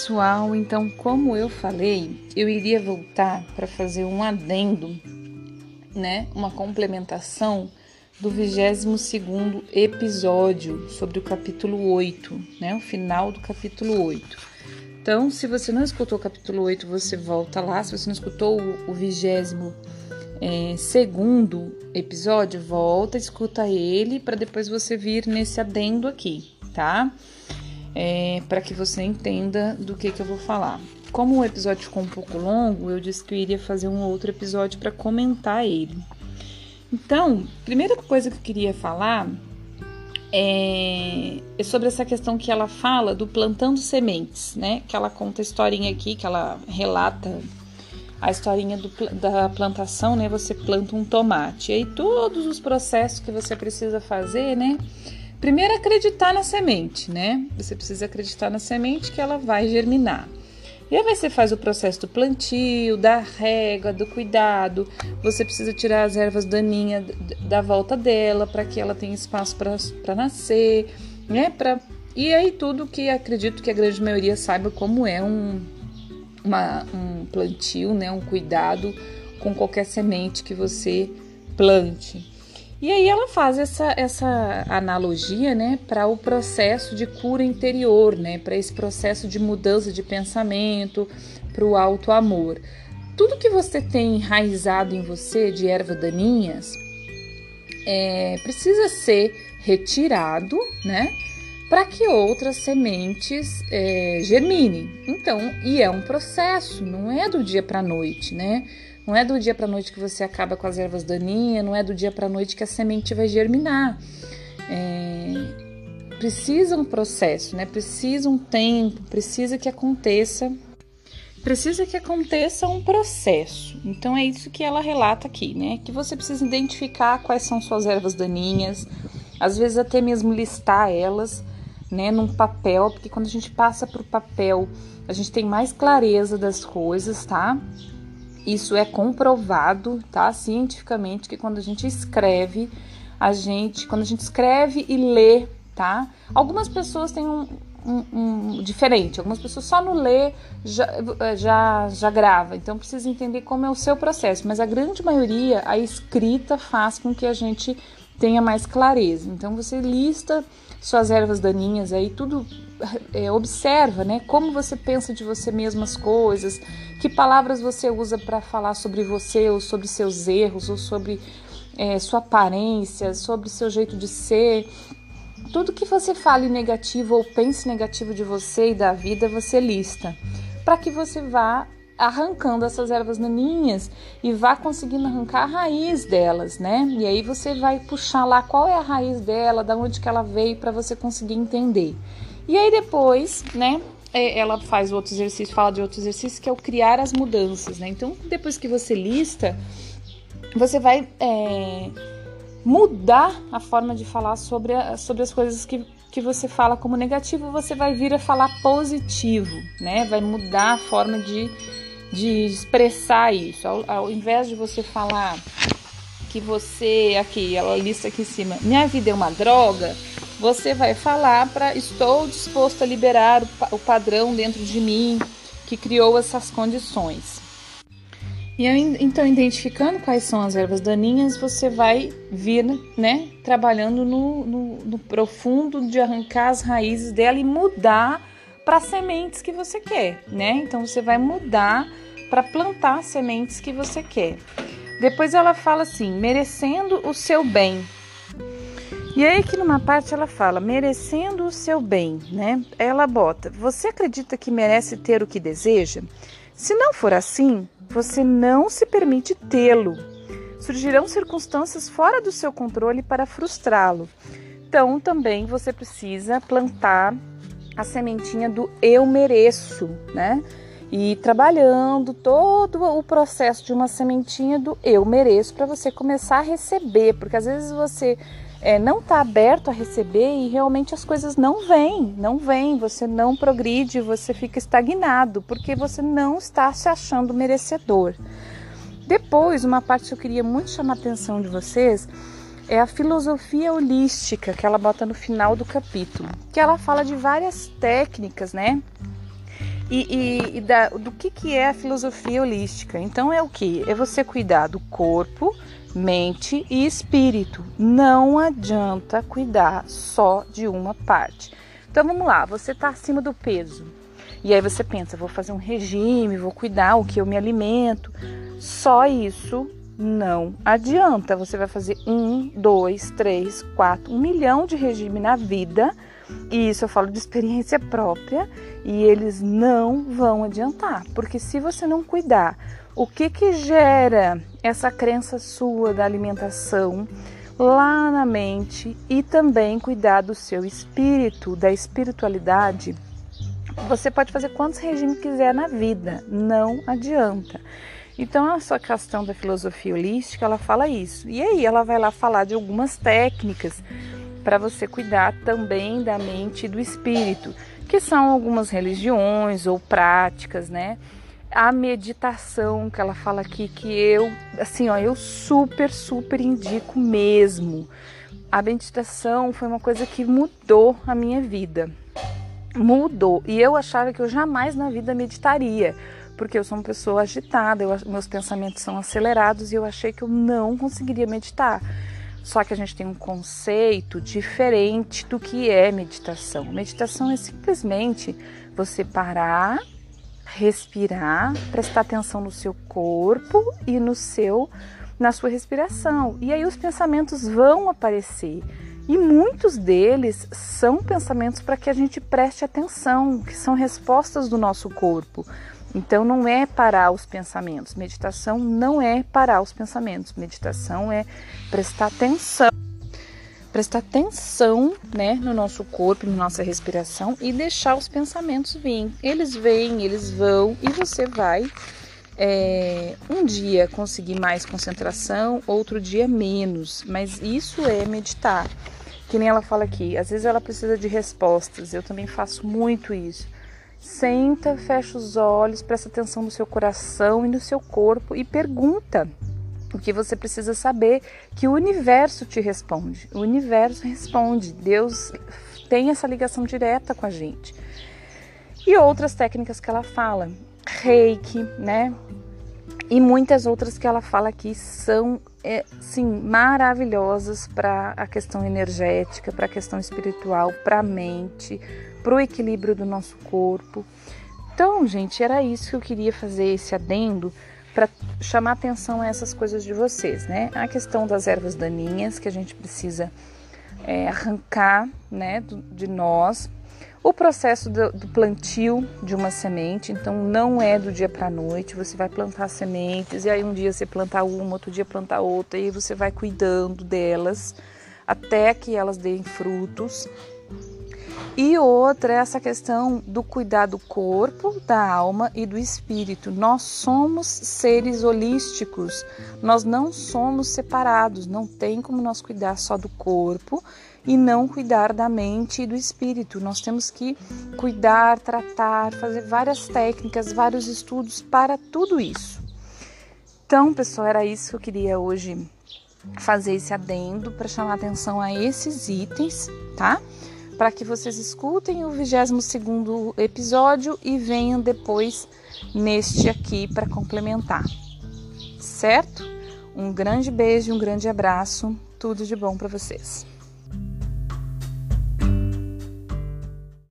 pessoal, então, como eu falei, eu iria voltar para fazer um adendo, né, uma complementação do 22 episódio sobre o capítulo 8, né, o final do capítulo 8. Então, se você não escutou o capítulo 8, você volta lá. Se você não escutou o, o 22 é, segundo episódio, volta, escuta ele para depois você vir nesse adendo aqui, tá? É, para que você entenda do que, que eu vou falar. Como o episódio ficou um pouco longo, eu disse que eu iria fazer um outro episódio para comentar ele. Então, primeira coisa que eu queria falar é, sobre essa questão que ela fala do plantando sementes, né? Que ela conta a historinha aqui, que ela relata a historinha do, da plantação, né? Você planta um tomate. E aí todos os processos que você precisa fazer, né? Primeiro, acreditar na semente, né? Você precisa acreditar na semente que ela vai germinar. E aí você faz o processo do plantio, da rega, do cuidado. Você precisa tirar as ervas daninhas da volta dela para que ela tenha espaço para nascer, né? Pra, e aí tudo que acredito que a grande maioria saiba como é um, uma, um plantio, né? Um cuidado com qualquer semente que você plante. E aí ela faz essa, essa analogia né, para o processo de cura interior, né, para esse processo de mudança de pensamento, para o alto amor. Tudo que você tem enraizado em você de erva daninhas é, precisa ser retirado, né? Para que outras sementes é, germinem. Então, e é um processo, não é do dia para a noite, né? Não é do dia para noite que você acaba com as ervas daninhas, não é do dia para noite que a semente vai germinar. É, precisa um processo, né? Precisa um tempo, precisa que aconteça, precisa que aconteça um processo. Então é isso que ela relata aqui, né? Que você precisa identificar quais são suas ervas daninhas, às vezes até mesmo listar elas, né, num papel, porque quando a gente passa para o papel, a gente tem mais clareza das coisas, tá? Isso é comprovado, tá? Cientificamente, que quando a gente escreve, a gente, quando a gente escreve e lê, tá? Algumas pessoas têm um, um, um diferente, algumas pessoas só no ler já, já, já grava, então precisa entender como é o seu processo, mas a grande maioria, a escrita faz com que a gente tenha mais clareza. Então você lista suas ervas daninhas aí, tudo é, observa, né? Como você pensa de você mesmo as coisas, que palavras você usa para falar sobre você, ou sobre seus erros, ou sobre é, sua aparência, sobre seu jeito de ser. Tudo que você fale negativo ou pense negativo de você e da vida, você lista, para que você vá arrancando essas ervas daninhas e vá conseguindo arrancar a raiz delas, né? E aí você vai puxar lá qual é a raiz dela, da onde que ela veio para você conseguir entender. E aí depois, né, é, ela faz outro exercício, fala de outro exercício que é o criar as mudanças, né? Então, depois que você lista, você vai é, mudar a forma de falar sobre, a, sobre as coisas que, que você fala como negativo, você vai vir a falar positivo, né? Vai mudar a forma de de expressar isso. Ao, ao invés de você falar que você, aqui, ela lista aqui em cima, minha vida é uma droga, você vai falar para estou disposto a liberar o, o padrão dentro de mim que criou essas condições. E então, identificando quais são as ervas daninhas, você vai vir, né, trabalhando no, no, no profundo de arrancar as raízes dela e mudar para sementes que você quer, né? Então você vai mudar para plantar sementes que você quer. Depois ela fala assim, merecendo o seu bem. E aí aqui numa parte ela fala, merecendo o seu bem, né? Ela bota, você acredita que merece ter o que deseja? Se não for assim, você não se permite tê-lo. Surgirão circunstâncias fora do seu controle para frustrá-lo. Então também você precisa plantar a sementinha do eu mereço, né? E trabalhando todo o processo de uma sementinha do eu mereço para você começar a receber, porque às vezes você é, não está aberto a receber e realmente as coisas não vêm, não vêm, você não progride, você fica estagnado, porque você não está se achando merecedor. Depois, uma parte que eu queria muito chamar a atenção de vocês é a filosofia holística que ela bota no final do capítulo, que ela fala de várias técnicas, né? e, e, e da, do que, que é a filosofia holística. Então é o que? É você cuidar do corpo, mente e espírito. Não adianta cuidar só de uma parte. Então vamos lá, você está acima do peso. E aí você pensa, vou fazer um regime, vou cuidar o que eu me alimento. Só isso não adianta. Você vai fazer um, dois, três, quatro, um milhão de regime na vida. E isso eu falo de experiência própria. E eles não vão adiantar. Porque se você não cuidar, o que que gera essa crença sua da alimentação lá na mente e também cuidar do seu espírito, da espiritualidade? Você pode fazer quantos regimes quiser na vida, não adianta. Então, essa questão da filosofia holística, ela fala isso. E aí, ela vai lá falar de algumas técnicas para você cuidar também da mente e do espírito, que são algumas religiões ou práticas, né? A meditação que ela fala aqui que eu, assim, ó, eu super, super indico mesmo. A meditação foi uma coisa que mudou a minha vida. Mudou. E eu achava que eu jamais na vida meditaria porque eu sou uma pessoa agitada, eu, meus pensamentos são acelerados e eu achei que eu não conseguiria meditar. Só que a gente tem um conceito diferente do que é meditação. Meditação é simplesmente você parar, respirar, prestar atenção no seu corpo e no seu na sua respiração. E aí os pensamentos vão aparecer. E muitos deles são pensamentos para que a gente preste atenção, que são respostas do nosso corpo. Então não é parar os pensamentos. Meditação não é parar os pensamentos. Meditação é prestar atenção. Prestar atenção né, no nosso corpo, na nossa respiração e deixar os pensamentos virem. Eles vêm, eles vão e você vai é, um dia conseguir mais concentração, outro dia menos. Mas isso é meditar. Que nem ela fala aqui, às vezes ela precisa de respostas. Eu também faço muito isso Senta, fecha os olhos, presta atenção no seu coração e no seu corpo e pergunta o que você precisa saber, que o universo te responde. O universo responde. Deus tem essa ligação direta com a gente. E outras técnicas que ela fala, reiki, né? E muitas outras que ela fala aqui são, é, sim, maravilhosas para a questão energética, para a questão espiritual, para a mente, para o equilíbrio do nosso corpo. Então, gente, era isso que eu queria fazer esse adendo para chamar atenção a essas coisas de vocês, né? A questão das ervas daninhas que a gente precisa é, arrancar, né, de nós. O processo do, do, plantio de uma semente, então não é do dia para a noite. Você vai plantar sementes e aí um dia você planta uma, outro dia planta outra e você vai cuidando delas até que elas deem frutos e outra é essa questão do cuidar do corpo, da alma e do espírito. Nós somos seres holísticos, nós não somos separados, não tem como nós cuidar só do corpo e não cuidar da mente e do espírito. Nós temos que cuidar, tratar, fazer várias técnicas, vários estudos para tudo isso. Então, pessoal, era isso que eu queria hoje fazer esse adendo para chamar atenção a esses itens, tá? Para que vocês escutem o 22 episódio e venham depois neste aqui para complementar. Certo? Um grande beijo, um grande abraço, tudo de bom para vocês.